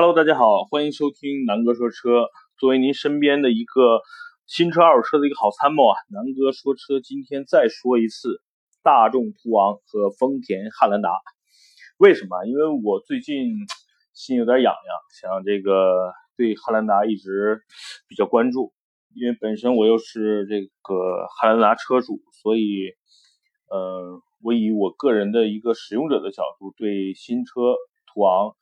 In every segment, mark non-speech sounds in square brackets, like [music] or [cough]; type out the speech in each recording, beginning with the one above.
Hello，大家好，欢迎收听南哥说车。作为您身边的一个新车、二手车的一个好参谋啊，南哥说车今天再说一次大众途昂和丰田汉兰达。为什么？因为我最近心有点痒痒，想这个对汉兰达一直比较关注，因为本身我又是这个汉兰达车主，所以，呃，我以我个人的一个使用者的角度，对新车途昂。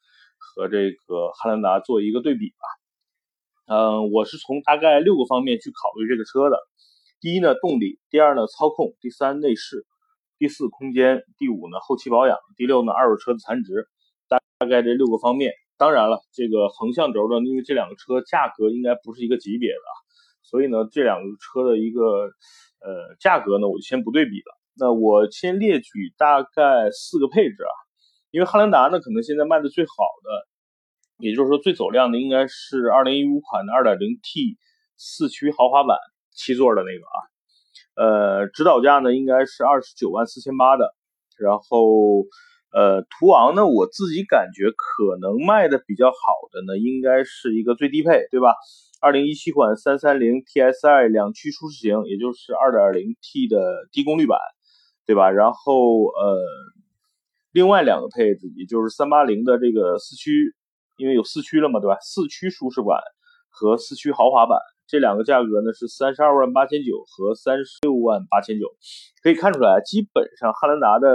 和这个汉兰达做一个对比吧。嗯，我是从大概六个方面去考虑这个车的。第一呢，动力；第二呢，操控；第三，内饰；第四，空间；第五呢，后期保养；第六呢，二手车的残值。大大概这六个方面。当然了，这个横向轴呢，因为这两个车价格应该不是一个级别的，所以呢，这两个车的一个呃价格呢，我就先不对比了。那我先列举大概四个配置啊。因为汉兰达呢，可能现在卖的最好的，也就是说最走量的，应该是2015款的 2.0T 四驱豪华版七座的那个啊，呃，指导价呢应该是29万四千八的。然后，呃，途昂呢，我自己感觉可能卖的比较好的呢，应该是一个最低配，对吧？2017款 330TSI 两驱舒适型，也就是 2.0T 的低功率版，对吧？然后，呃。另外两个配置，也就是三八零的这个四驱，因为有四驱了嘛，对吧？四驱舒适版和四驱豪华版这两个价格呢是三十二万八千九和三十六万八千九。可以看出来，基本上汉兰达的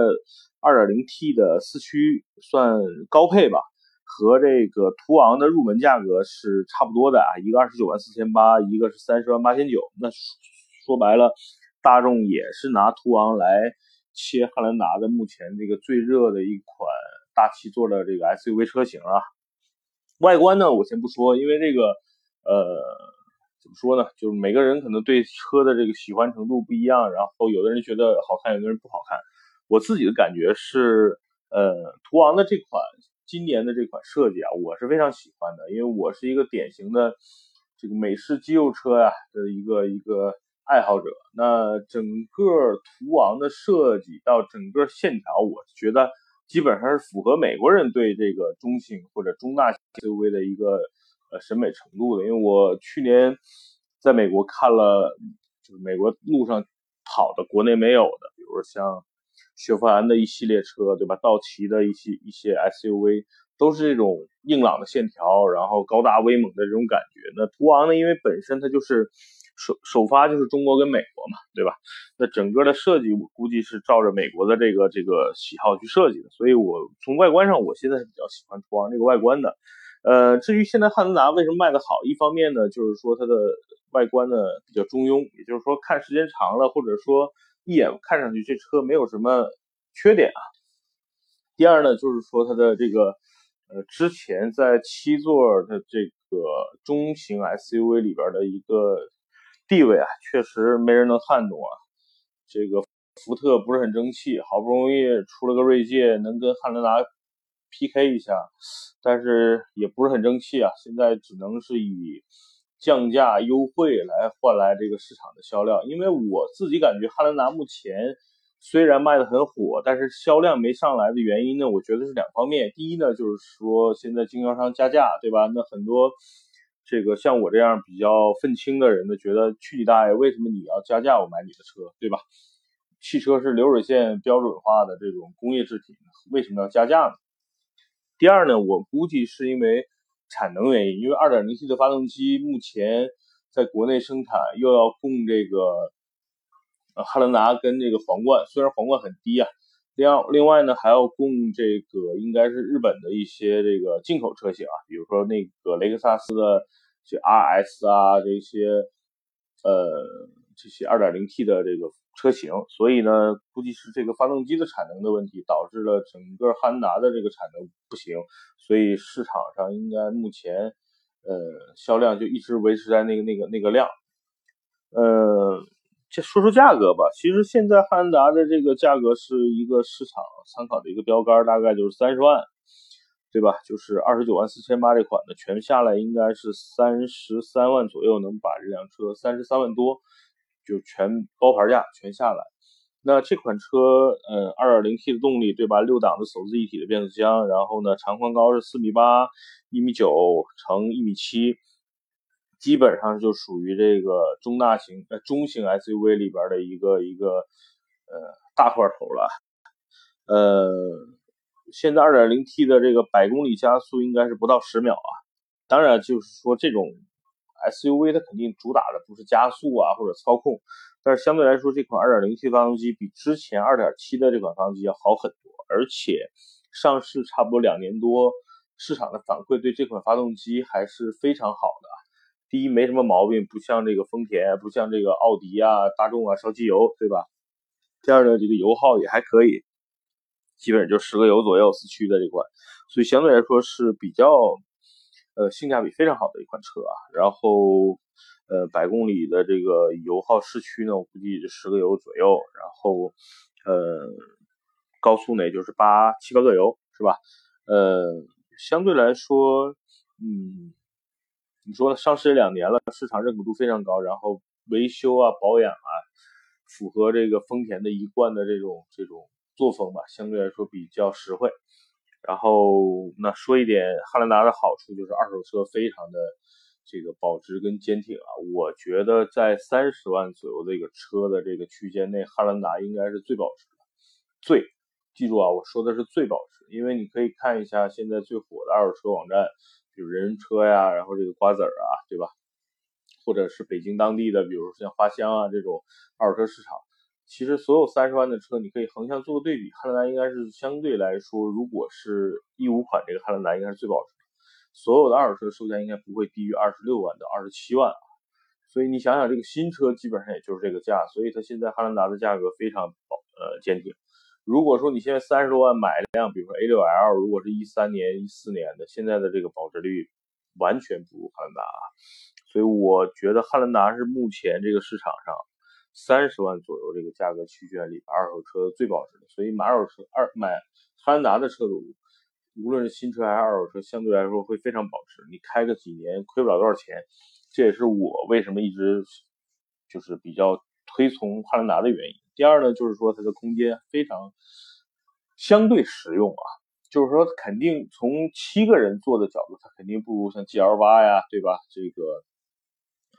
二点零 T 的四驱算高配吧，和这个途昂的入门价格是差不多的啊，一个二十九万四千八，一个是三十万八千九。那说白了，大众也是拿途昂来。切汉兰达的目前这个最热的一款大七座的这个 SUV 车型啊，外观呢我先不说，因为这个呃怎么说呢，就是每个人可能对车的这个喜欢程度不一样，然后有的人觉得好看，有的人不好看。我自己的感觉是，呃，途昂的这款今年的这款设计啊，我是非常喜欢的，因为我是一个典型的这个美式肌肉车呀的一个一个。爱好者，那整个途昂的设计到整个线条，我觉得基本上是符合美国人对这个中型或者中大型 SUV 的一个呃审美程度的。因为我去年在美国看了，就是美国路上跑的国内没有的，比如像雪佛兰的一系列车，对吧？道奇的一些一些 SUV 都是这种硬朗的线条，然后高大威猛的这种感觉。那途昂呢，因为本身它就是。首首发就是中国跟美国嘛，对吧？那整个的设计我估计是照着美国的这个这个喜好去设计的，所以我从外观上我现在是比较喜欢途昂这个外观的。呃，至于现在汉兰达为什么卖的好，一方面呢就是说它的外观呢比较中庸，也就是说看时间长了，或者说一眼看上去这车没有什么缺点啊。第二呢就是说它的这个呃之前在七座的这个中型 SUV 里边的一个。地位啊，确实没人能撼动啊。这个福特不是很争气，好不容易出了个锐界，能跟汉兰达 PK 一下，但是也不是很争气啊。现在只能是以降价优惠来换来这个市场的销量。因为我自己感觉汉兰达目前虽然卖的很火，但是销量没上来的原因呢，我觉得是两方面。第一呢，就是说现在经销商加价，对吧？那很多。这个像我这样比较愤青的人呢，觉得去你大爷，为什么你要加价我买你的车，对吧？汽车是流水线标准化的这种工业制品，为什么要加价呢？第二呢，我估计是因为产能原因，因为 2.0T 的发动机目前在国内生产，又要供这个汉兰达跟这个皇冠，虽然皇冠很低啊，另另外呢还要供这个应该是日本的一些这个进口车型啊，比如说那个雷克萨斯的。这 RS 啊，这些呃，这些 2.0T 的这个车型，所以呢，估计是这个发动机的产能的问题，导致了整个汉兰达的这个产能不行，所以市场上应该目前呃销量就一直维持在那个那个那个量。呃，这说说价格吧，其实现在汉兰达的这个价格是一个市场参考的一个标杆，大概就是三十万。对吧？就是二十九万四千八这款的，全下来应该是三十三万左右，能把这辆车三十三万多就全包牌价全下来。那这款车，呃，2.0T 的动力，对吧？六档的手自一体的变速箱，然后呢，长宽高是四米八、一米九乘一米七，基本上就属于这个中大型、呃中型 SUV 里边的一个一个呃大块头了。呃，现在 2.0T 的这个百公里加速应该是不到十秒啊。当然，就是说这种 SUV 它肯定主打的不是加速啊或者操控。但是相对来说，这款 2.0T 发动机比之前2.7的这款发动机要好很多，而且上市差不多两年多，市场的反馈对这款发动机还是非常好的。第一，没什么毛病，不像这个丰田，不像这个奥迪啊、大众啊烧机油，对吧？第二呢，这个油耗也还可以，基本上就十个油左右，四驱的这款，所以相对来说是比较呃性价比非常好的一款车啊。然后。呃，百公里的这个油耗市区呢，我估计就十个油左右，然后，呃，高速呢也就是八七八个油，是吧？呃，相对来说，嗯，你说上市两年了，市场认可度非常高，然后维修啊、保养啊，符合这个丰田的一贯的这种这种作风吧，相对来说比较实惠。然后，那说一点汉兰达的好处，就是二手车非常的。这个保值跟坚挺啊，我觉得在三十万左右的一个车的这个区间内，汉兰达应该是最保值的。最，记住啊，我说的是最保值，因为你可以看一下现在最火的二手车网站，比如人人车呀，然后这个瓜子儿啊，对吧？或者是北京当地的，比如像花乡啊这种二手车市场，其实所有三十万的车，你可以横向做个对比，汉兰达应该是相对来说，如果是一五款这个汉兰达应该是最保值。所有的二手车售价应该不会低于二十六万到二十七万啊，所以你想想这个新车基本上也就是这个价，所以它现在汉兰达的价格非常保呃坚挺。如果说你现在三十多万买一辆，比如说 A6L，如果是一三年、一四年的，现在的这个保值率完全不如汉兰达啊，所以我觉得汉兰达是目前这个市场上三十万左右这个价格区间里二手车最保值的，所以买二手车二买汉兰达的车主。无论是新车还是二手车，相对来说会非常保值。你开个几年亏不了多少钱，这也是我为什么一直就是比较推崇汉兰达的原因。第二呢，就是说它的空间非常相对实用啊，就是说肯定从七个人坐的角度，它肯定不如像 GL 八呀，对吧？这个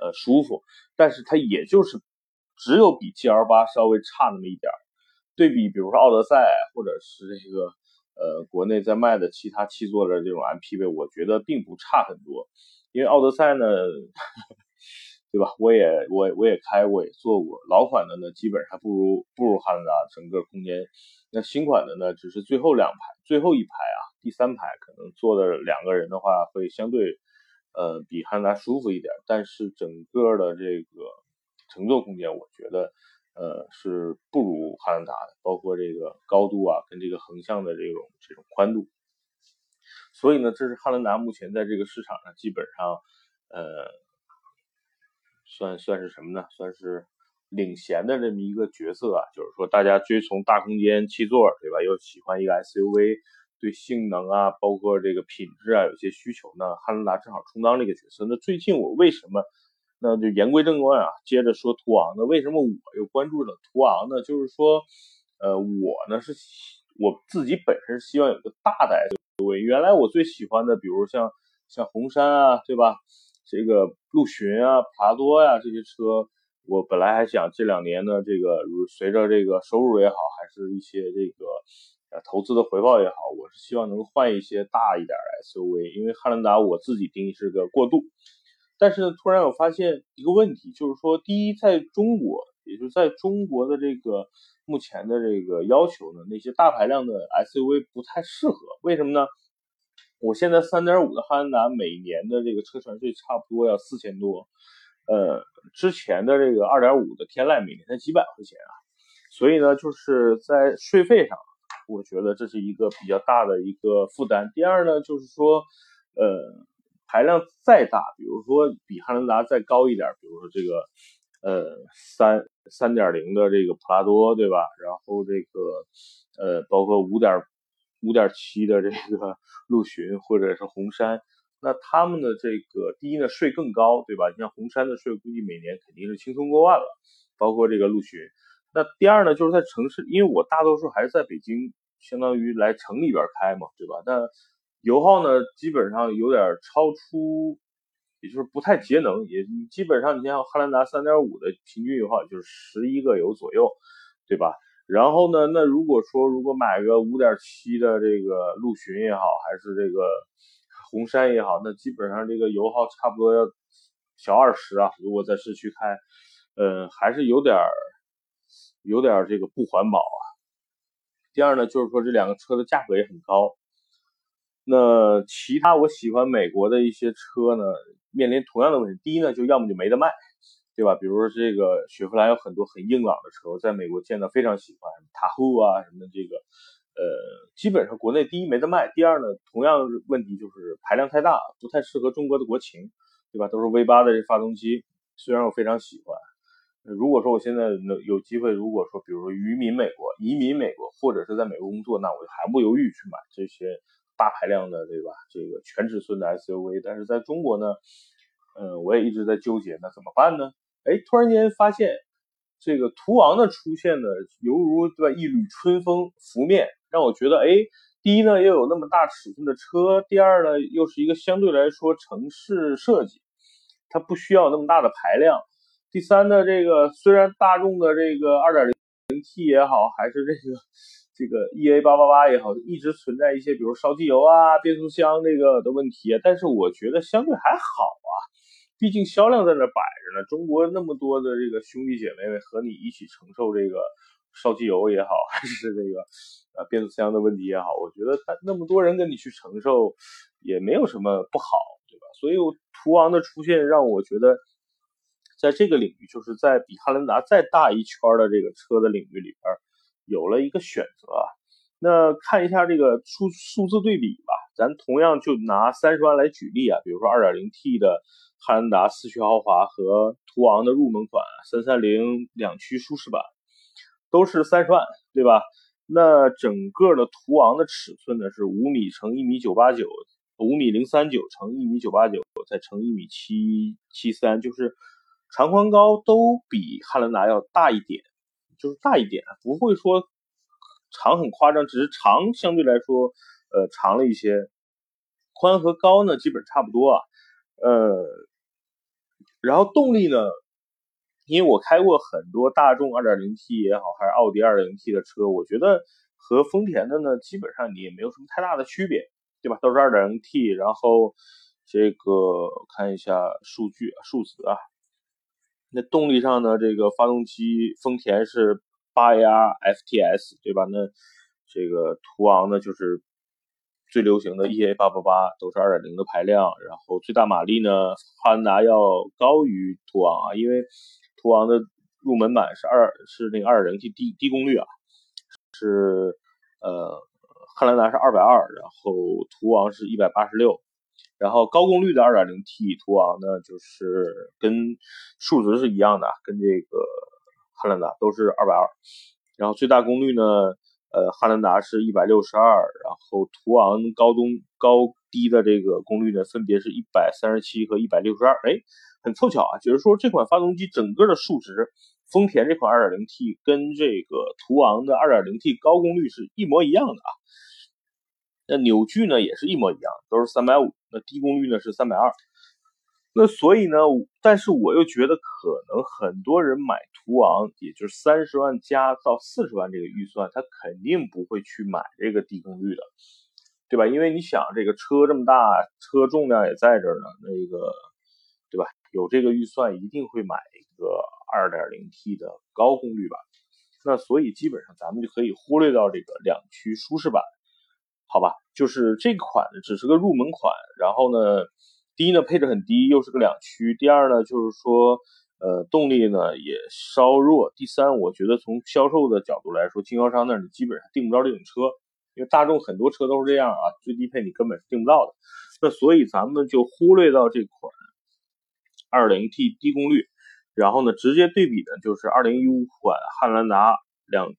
呃舒服，但是它也就是只有比 GL 八稍微差那么一点。对比，比如说奥德赛或者是这个。呃，国内在卖的其他七座的这种 MPV，我觉得并不差很多。因为奥德赛呢，对吧？我也我我也开过，也坐过。老款的呢，基本上不如不如汉兰达整个空间。那新款的呢，只是最后两排，最后一排啊，第三排可能坐的两个人的话，会相对呃比汉兰达舒服一点。但是整个的这个乘坐空间，我觉得。呃，是不如汉兰达的，包括这个高度啊，跟这个横向的这种这种宽度。所以呢，这是汉兰达目前在这个市场上基本上，呃，算算是什么呢？算是领衔的这么一个角色啊。就是说，大家追从大空间七座，对吧？又喜欢一个 SUV，对性能啊，包括这个品质啊，有些需求呢，汉兰达正好充当这个角色。那最近我为什么？那就言归正传啊，接着说途昂。那为什么我又关注了途昂呢？就是说，呃，我呢是我自己本身希望有个大的 SUV。原来我最喜欢的，比如像像红杉啊，对吧？这个陆巡啊、普拉多呀这些车，我本来还想这两年呢，这个随着这个收入也好，还是一些这个呃投资的回报也好，我是希望能换一些大一点的 SUV。因为汉兰达我自己定义是个过渡。但是呢，突然我发现一个问题，就是说，第一，在中国，也就是在中国的这个目前的这个要求呢，那些大排量的 SUV 不太适合。为什么呢？我现在3.5的汉兰达每年的这个车船税差不多要四千多，呃，之前的这个2.5的天籁每年才几百块钱啊，所以呢，就是在税费上，我觉得这是一个比较大的一个负担。第二呢，就是说，呃。排量再大，比如说比汉兰达再高一点，比如说这个呃三三点零的这个普拉多，对吧？然后这个呃包括五点五点七的这个 [laughs] 陆巡或者是红杉，那他们的这个第一呢税更高，对吧？你像红杉的税估计每年肯定是轻松过万了，包括这个陆巡，那第二呢，就是在城市，因为我大多数还是在北京，相当于来城里边开嘛，对吧？那油耗呢，基本上有点超出，也就是不太节能，也基本上你像汉兰达三点五的平均油耗就是十一个油左右，对吧？然后呢，那如果说如果买个五点七的这个陆巡也好，还是这个红山也好，那基本上这个油耗差不多要小二十啊。如果在市区开，嗯，还是有点有点这个不环保啊。第二呢，就是说这两个车的价格也很高。那其他我喜欢美国的一些车呢，面临同样的问题。第一呢，就要么就没得卖。对吧？比如说这个雪佛兰有很多很硬朗的车，在美国见到非常喜欢，塔后啊什么的，这个呃，基本上国内第一没得卖，第二呢，同样问题就是排量太大，不太适合中国的国情，对吧？都是 V 八的这发动机，虽然我非常喜欢，如果说我现在能有机会，如果说比如说移民美国，移民美国或者是在美国工作，那我就毫不犹豫去买这些大排量的，对吧？这个全尺寸的 SUV，但是在中国呢，嗯，我也一直在纠结，那怎么办呢？哎，突然间发现这个途昂的出现呢，犹如对吧一缕春风拂面，让我觉得哎，第一呢又有那么大尺寸的车，第二呢又是一个相对来说城市设计，它不需要那么大的排量，第三呢这个虽然大众的这个二点零 T 也好，还是这个这个 EA 八八八也好，一直存在一些比如烧机油啊、变速箱这个的问题，但是我觉得相对还好啊。毕竟销量在那摆着呢，中国那么多的这个兄弟姐妹们和你一起承受这个烧机油也好，[laughs] 还是这个呃变速箱的问题也好，我觉得他那么多人跟你去承受也没有什么不好，对吧？所以途昂的出现让我觉得，在这个领域，就是在比汉兰达再大一圈的这个车的领域里边，有了一个选择。那看一下这个数数字对比吧，咱同样就拿三十万来举例啊，比如说二点零 T 的。汉兰达四驱豪华和途昂的入门款三三零两驱舒适版都是三十万，对吧？那整个的途昂的尺寸呢是五米乘一米九八九，五米零三九乘一米九八九，再乘一米七七三，就是长宽高都比汉兰达要大一点，就是大一点，不会说长很夸张，只是长相对来说呃长了一些，宽和高呢基本差不多啊，呃。然后动力呢？因为我开过很多大众 2.0T 也好，还是奥迪 2.0T 的车，我觉得和丰田的呢，基本上你也没有什么太大的区别，对吧？都是 2.0T，然后这个看一下数据啊，数字啊。那动力上呢，这个发动机丰田是 8AR FTS，对吧？那这个途昂呢，就是。最流行的 EA 八八八都是二点零的排量，然后最大马力呢，汉兰达要高于途昂啊，因为途昂的入门版是二是那个二点零 T 低低功率啊，是呃汉兰达是二百二，然后途昂是一百八十六，然后高功率的二点零 T 途昂呢，就是跟数值是一样的，跟这个汉兰达都是二百二，然后最大功率呢。呃，汉兰达是一百六十二，然后途昂高中高低的这个功率呢，分别是一百三十七和一百六十二，哎，很凑巧啊，就是说这款发动机整个的数值，丰田这款二点零 T 跟这个途昂的二点零 T 高功率是一模一样的啊，那扭矩呢也是一模一样，都是三百五，那低功率呢是三百二。那所以呢，但是我又觉得可能很多人买途昂，也就是三十万加到四十万这个预算，他肯定不会去买这个低功率的，对吧？因为你想，这个车这么大，车重量也在这儿呢，那个，对吧？有这个预算，一定会买一个二点零 T 的高功率版。那所以基本上咱们就可以忽略到这个两驱舒适版，好吧？就是这款只是个入门款，然后呢？第一呢，配置很低，又是个两驱；第二呢，就是说，呃，动力呢也稍弱；第三，我觉得从销售的角度来说，经销商那儿你基本上订不着这种车，因为大众很多车都是这样啊，最低配你根本是订不到的。那所以咱们就忽略到这款 2.0T 低功率，然后呢，直接对比的就是2015款汉兰达两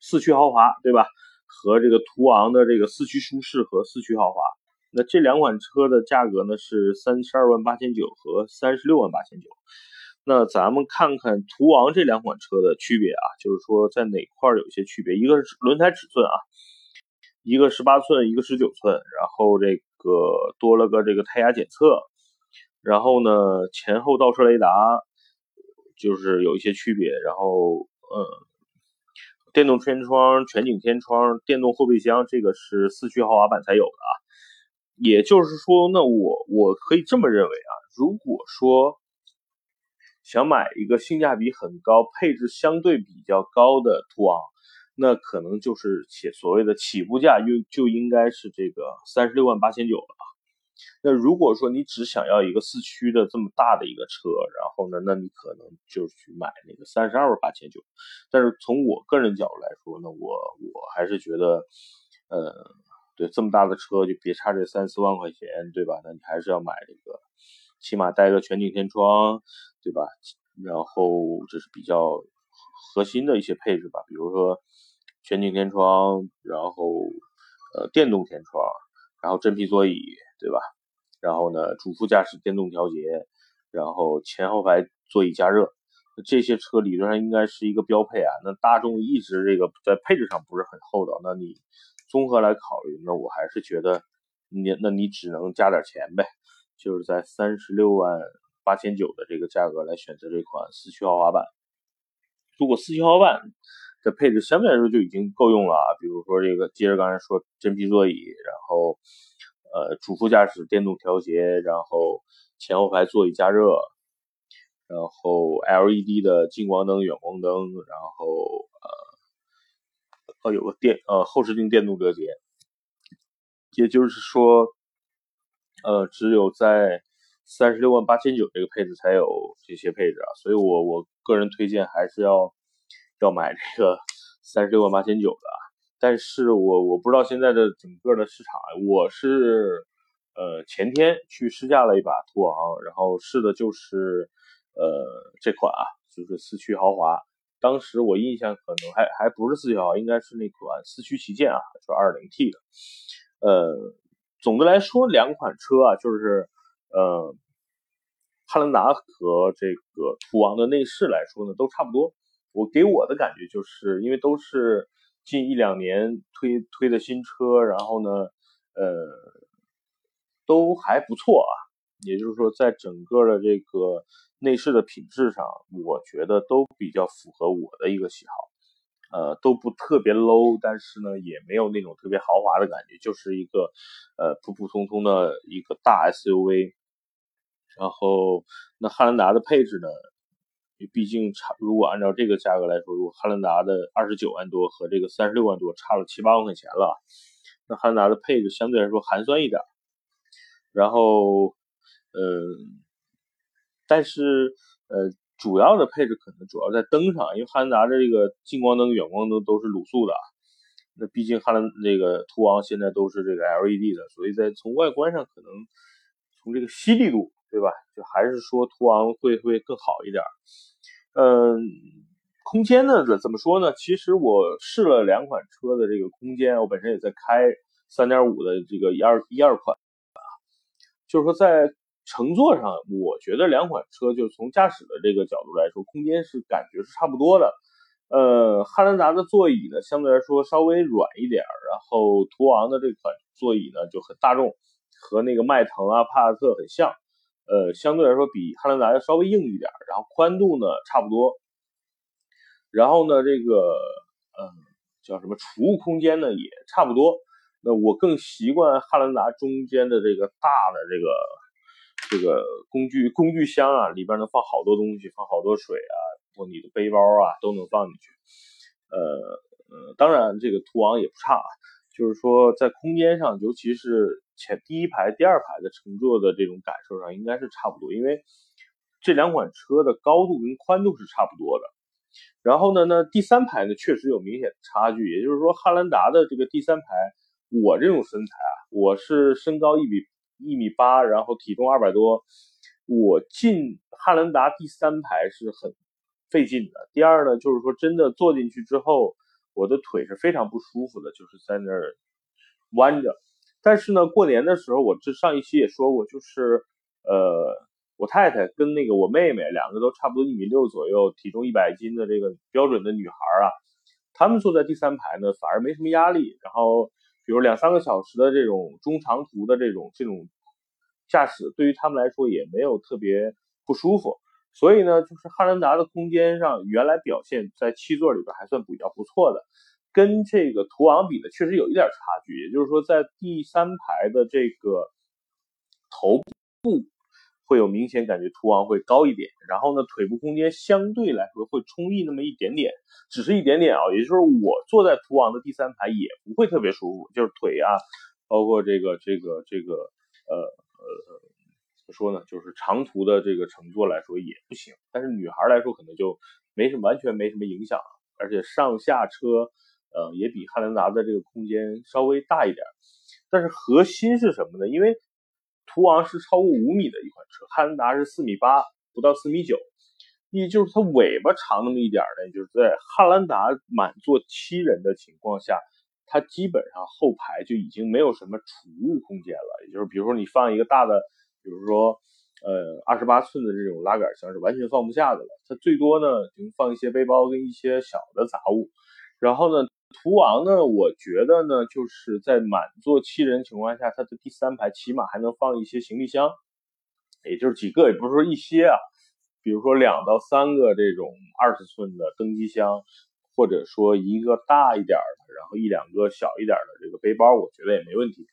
四驱豪华，对吧？和这个途昂的这个四驱舒适和四驱豪华。那这两款车的价格呢是三十二万八千九和三十六万八千九。那咱们看看途昂这两款车的区别啊，就是说在哪块有一些区别，一个是轮胎尺寸啊，一个十八寸，一个十九寸，然后这个多了个这个胎压检测，然后呢前后倒车雷达就是有一些区别，然后呃电动天窗、全景天窗、电动后备箱，这个是四驱豪华版才有的啊。也就是说，那我我可以这么认为啊，如果说。想买一个性价比很高、配置相对比较高的途昂，那可能就是起所谓的起步价，就就应该是这个三十六万八千九了吧。那如果说你只想要一个四驱的这么大的一个车，然后呢，那你可能就去买那个三十二万八千九。但是从我个人角度来说呢，我我还是觉得，呃，对这么大的车就别差这三四万块钱，对吧？那你还是要买这个，起码带个全景天窗。对吧？然后这是比较核心的一些配置吧，比如说全景天窗，然后呃电动天窗，然后真皮座椅，对吧？然后呢主副驾驶电动调节，然后前后排座椅加热，这些车理论上应该是一个标配啊。那大众一直这个在配置上不是很厚道，那你综合来考虑，那我还是觉得你那你只能加点钱呗，就是在三十六万。八千九的这个价格来选择这款四驱豪华版，如果四驱豪华版的配置相对来说就已经够用了啊，比如说这个接着刚才说真皮座椅，然后呃主副驾驶电动调节，然后前后排座椅加热，然后 LED 的近光灯、远光灯，然后呃有个电呃后视镜电动折叠，也就是说呃只有在三十六万八千九这个配置才有这些配置啊，所以我我个人推荐还是要要买这个三十六万八千九的。但是我我不知道现在的整个的市场，我是呃前天去试驾了一把途昂，然后试的就是呃这款啊，就是四驱豪华。当时我印象可能还还不是四驱豪华，应该是那款四驱旗舰啊，就二零 T 的。呃，总的来说两款车啊，就是。呃，汉兰达和这个途昂的内饰来说呢，都差不多。我给我的感觉就是，因为都是近一两年推推的新车，然后呢，呃，都还不错啊。也就是说，在整个的这个内饰的品质上，我觉得都比较符合我的一个喜好。呃，都不特别 low，但是呢，也没有那种特别豪华的感觉，就是一个呃普普通通的一个大 SUV。然后，那汉兰达的配置呢？毕竟差，如果按照这个价格来说，如果汉兰达的二十九万多和这个三十六万多差了七八万块钱了，那汉兰达的配置相对来说寒酸一点。然后，嗯，但是呃，主要的配置可能主要在灯上，因为汉兰达的这个近光灯、远光灯都是卤素的。那毕竟汉兰那个途昂现在都是这个 LED 的，所以在从外观上可能从这个犀利度。对吧？就还是说途昂会会更好一点。嗯，空间呢怎怎么说呢？其实我试了两款车的这个空间，我本身也在开三点五的这个一二一二款啊，就是说在乘坐上，我觉得两款车就从驾驶的这个角度来说，空间是感觉是差不多的。呃，汉兰达的座椅呢相对来说稍微软一点，然后途昂的这款座椅呢就很大众，和那个迈腾啊、帕萨特很像。呃，相对来说比汉兰达要稍微硬一点，然后宽度呢差不多，然后呢这个呃叫什么储物空间呢也差不多。那我更习惯汉兰达中间的这个大的这个这个工具工具箱啊，里边能放好多东西，放好多水啊，或你的背包啊都能放进去。呃呃，当然这个途昂也不差啊，就是说在空间上，尤其是。前第一排、第二排的乘坐的这种感受上应该是差不多，因为这两款车的高度跟宽度是差不多的。然后呢，那第三排呢确实有明显的差距，也就是说汉兰达的这个第三排，我这种身材啊，我是身高一米一米八，然后体重二百多，我进汉兰达第三排是很费劲的。第二呢，就是说真的坐进去之后，我的腿是非常不舒服的，就是在那儿弯着。但是呢，过年的时候，我这上一期也说过，就是，呃，我太太跟那个我妹妹两个都差不多一米六左右，体重一百斤的这个标准的女孩啊，她们坐在第三排呢，反而没什么压力。然后，比如两三个小时的这种中长途的这种这种驾驶，对于他们来说也没有特别不舒服。所以呢，就是汉兰达的空间上原来表现在七座里边还算比较不错的，跟这个途昂比呢，确实有一点差距。也就是说，在第三排的这个头部。会有明显感觉途昂会高一点，然后呢，腿部空间相对来说会充裕那么一点点，只是一点点啊。也就是我坐在途昂的第三排也不会特别舒服，就是腿啊，包括这个这个这个呃呃怎么说呢，就是长途的这个乘坐来说也不行。但是女孩来说可能就没什么完全没什么影响，而且上下车呃也比汉兰达的这个空间稍微大一点。但是核心是什么呢？因为途昂是超过五米的一款车，汉兰达是四米八，不到四米九，也就是它尾巴长那么一点呢，就是在汉兰达满坐七人的情况下，它基本上后排就已经没有什么储物空间了。也就是比如说你放一个大的，比如说呃二十八寸的这种拉杆箱是完全放不下的了，它最多呢能放一些背包跟一些小的杂物，然后呢。途昂呢？我觉得呢，就是在满座七人情况下，它的第三排起码还能放一些行李箱，也就是几个，也不是说一些啊，比如说两到三个这种二十寸的登机箱，或者说一个大一点的，然后一两个小一点的这个背包，我觉得也没问题。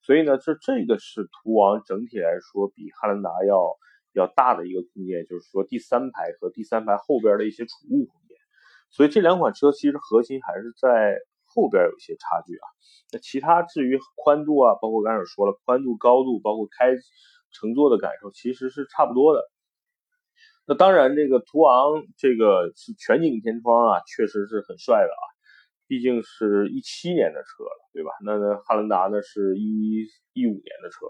所以呢，这这个是途昂整体来说比汉兰达要要大的一个空间，就是说第三排和第三排后边的一些储物空。所以这两款车其实核心还是在后边有一些差距啊。那其他至于宽度啊，包括刚才说了宽度、高度，包括开乘坐的感受，其实是差不多的。那当然，这个途昂这个是全景天窗啊，确实是很帅的啊。毕竟是一七年的车了，对吧？那那汉兰达呢是一一五年的车，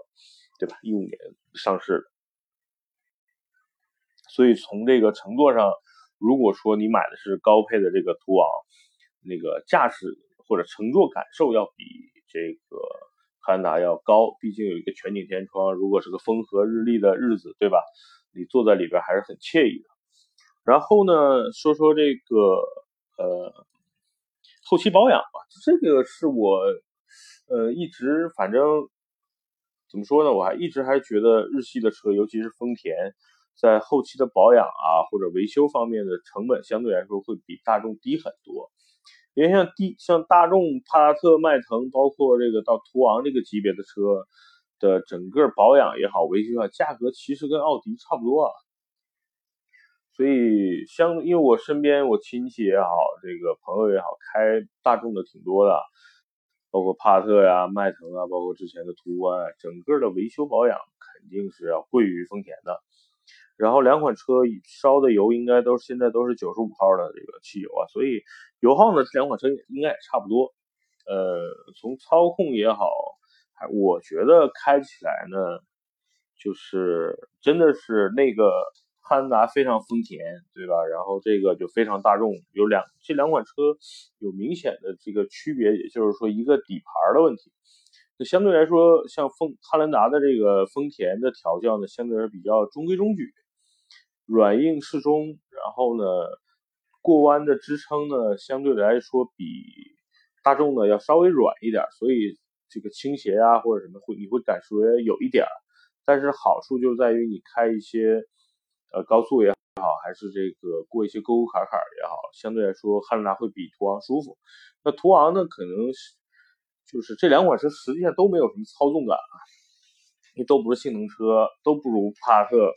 对吧？一五年上市的，所以从这个乘坐上。如果说你买的是高配的这个途昂，那个驾驶或者乘坐感受要比这个汉兰达要高，毕竟有一个全景天窗，如果是个风和日丽的日子，对吧？你坐在里边还是很惬意的。然后呢，说说这个呃后期保养吧，这个是我呃一直反正怎么说呢，我还一直还觉得日系的车，尤其是丰田。在后期的保养啊或者维修方面的成本相对来说会比大众低很多，因为像低像大众、帕萨特、迈腾，包括这个到途昂这个级别的车的整个保养也好、维修啊，价格其实跟奥迪差不多啊。所以相因为我身边我亲戚也好，这个朋友也好，开大众的挺多的，包括帕萨特呀、迈腾啊，包括之前的途观，整个的维修保养肯定是要贵于丰田的。然后两款车烧的油应该都现在都是九十五号的这个汽油啊，所以油耗呢这两款车应该也差不多。呃，从操控也好，还我觉得开起来呢，就是真的是那个汉兰达非常丰田，对吧？然后这个就非常大众，有两这两款车有明显的这个区别，也就是说一个底盘的问题。那相对来说，像丰汉兰达的这个丰田的调教呢，相对来说比较中规中矩。软硬适中，然后呢，过弯的支撑呢，相对来说比大众呢要稍微软一点，所以这个倾斜啊或者什么会你会感觉有一点，但是好处就在于你开一些呃高速也好，还是这个过一些沟沟坎坎也好，相对来说汉兰达会比途昂舒服。那途昂呢，可能是就是这两款车实际上都没有什么操纵感啊，因为都不是性能车，都不如帕萨特。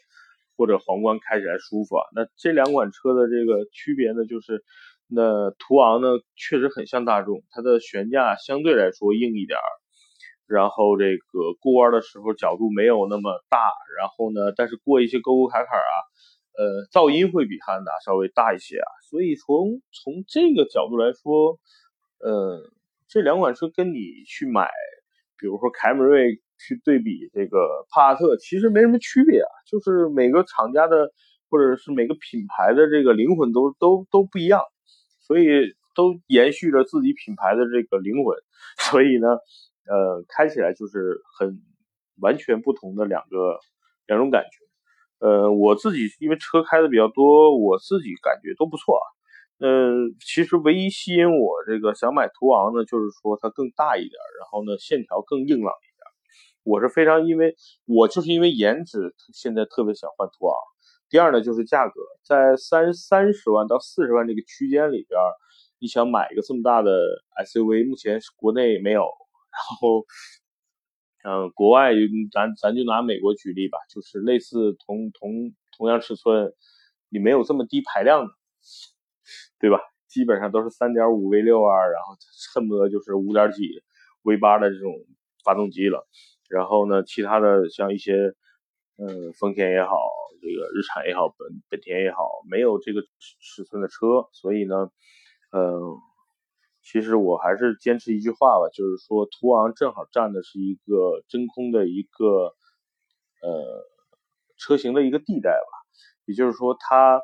或者皇冠开起来舒服啊？那这两款车的这个区别呢，就是那途昂呢确实很像大众，它的悬架相对来说硬一点儿，然后这个过弯的时候角度没有那么大，然后呢，但是过一些沟沟坎坎啊，呃，噪音会比汉兰达稍微大一些啊。所以从从这个角度来说，呃，这两款车跟你去买，比如说凯美瑞。去对比这个帕萨特，其实没什么区别啊，就是每个厂家的或者是每个品牌的这个灵魂都都都不一样，所以都延续着自己品牌的这个灵魂，[laughs] 所以呢，呃，开起来就是很完全不同的两个两种感觉。呃，我自己因为车开的比较多，我自己感觉都不错啊。呃，其实唯一吸引我这个想买途昂呢，就是说它更大一点，然后呢线条更硬朗一点。我是非常因为我就是因为颜值，现在特别想换途昂。第二呢就是价格，在三三十万到四十万这个区间里边，你想买一个这么大的 SUV，目前国内没有。然后，嗯，国外咱咱就拿美国举例吧，就是类似同同同样尺寸，你没有这么低排量的。对吧？基本上都是三点五 V 六啊，然后恨不得就是五点几 V 八的这种发动机了。然后呢，其他的像一些，嗯，丰田也好，这个日产也好，本本田也好，没有这个尺寸的车。所以呢，嗯，其实我还是坚持一句话吧，就是说途昂正好占的是一个真空的一个，呃，车型的一个地带吧。也就是说它。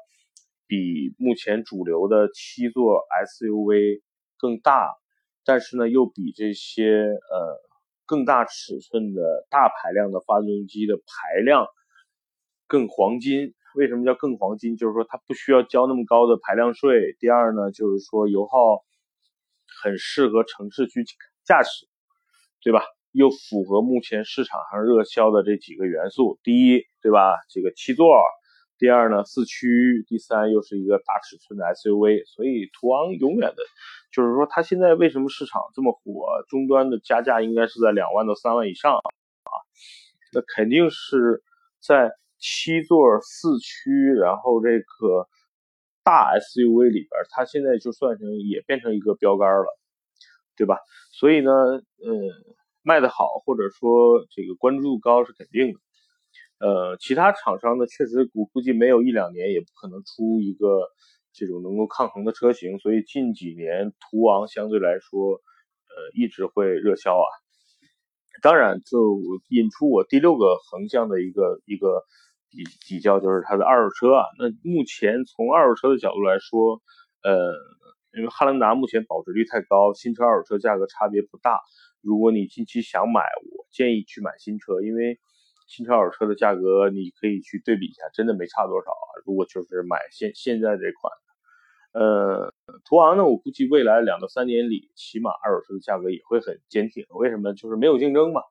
比目前主流的七座 SUV 更大，但是呢，又比这些呃更大尺寸的大排量的发动机的排量更黄金。为什么叫更黄金？就是说它不需要交那么高的排量税。第二呢，就是说油耗很适合城市去驾驶，对吧？又符合目前市场上热销的这几个元素。第一，对吧？这个七座。第二呢，四驱；第三，又是一个大尺寸的 SUV，所以途昂永远的，就是说它现在为什么市场这么火？终端的加价应该是在两万到三万以上啊，那肯定是在七座四驱，然后这个大 SUV 里边，它现在就算成也变成一个标杆了，对吧？所以呢，呃，卖的好或者说这个关注度高是肯定的。呃，其他厂商呢，确实估估计没有一两年也不可能出一个这种能够抗衡的车型，所以近几年途昂相对来说，呃，一直会热销啊。当然，就引出我第六个横向的一个一个比比较，就是它的二手车啊。那目前从二手车的角度来说，呃，因为汉兰达目前保值率太高，新车二手车价格差别不大。如果你近期想买，我建议去买新车，因为。新车、二手车的价格，你可以去对比一下，真的没差多少啊。如果就是买现现在这款，呃，途昂呢，我估计未来两到三年里，起码二手车的价格也会很坚挺。为什么？就是没有竞争嘛，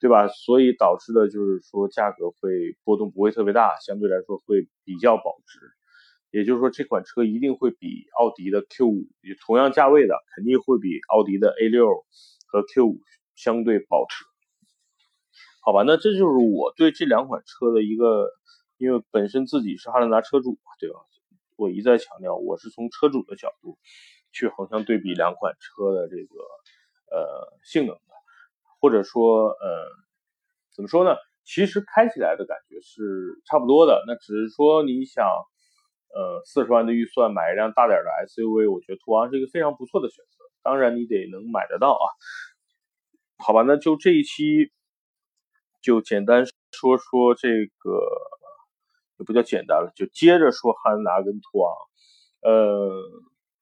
对吧？所以导致的就是说价格会波动不会特别大，相对来说会比较保值。也就是说，这款车一定会比奥迪的 Q5，同样价位的，肯定会比奥迪的 A6 和 Q5 相对保值。好吧，那这就是我对这两款车的一个，因为本身自己是汉兰达车主嘛，对吧？我一再强调，我是从车主的角度去横向对比两款车的这个呃性能的，或者说呃怎么说呢？其实开起来的感觉是差不多的，那只是说你想呃四十万的预算买一辆大点的 SUV，我觉得途昂是一个非常不错的选择。当然你得能买得到啊。好吧，那就这一期。就简单说说这个，也不叫简单了，就接着说汉兰达跟途昂。呃，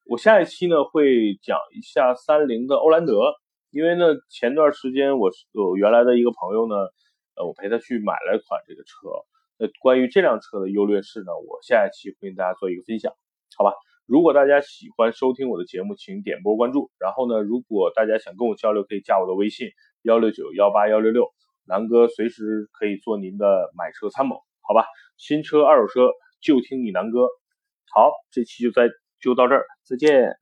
我下一期呢会讲一下三菱的欧蓝德，因为呢前段时间我有原来的一个朋友呢，呃，我陪他去买了一款这个车。那关于这辆车的优劣势呢，我下一期会跟大家做一个分享，好吧？如果大家喜欢收听我的节目，请点播关注。然后呢，如果大家想跟我交流，可以加我的微信幺六九幺八幺六六。南哥随时可以做您的买车参谋，好吧？新车、二手车就听你南哥。好，这期就在就到这儿，再见。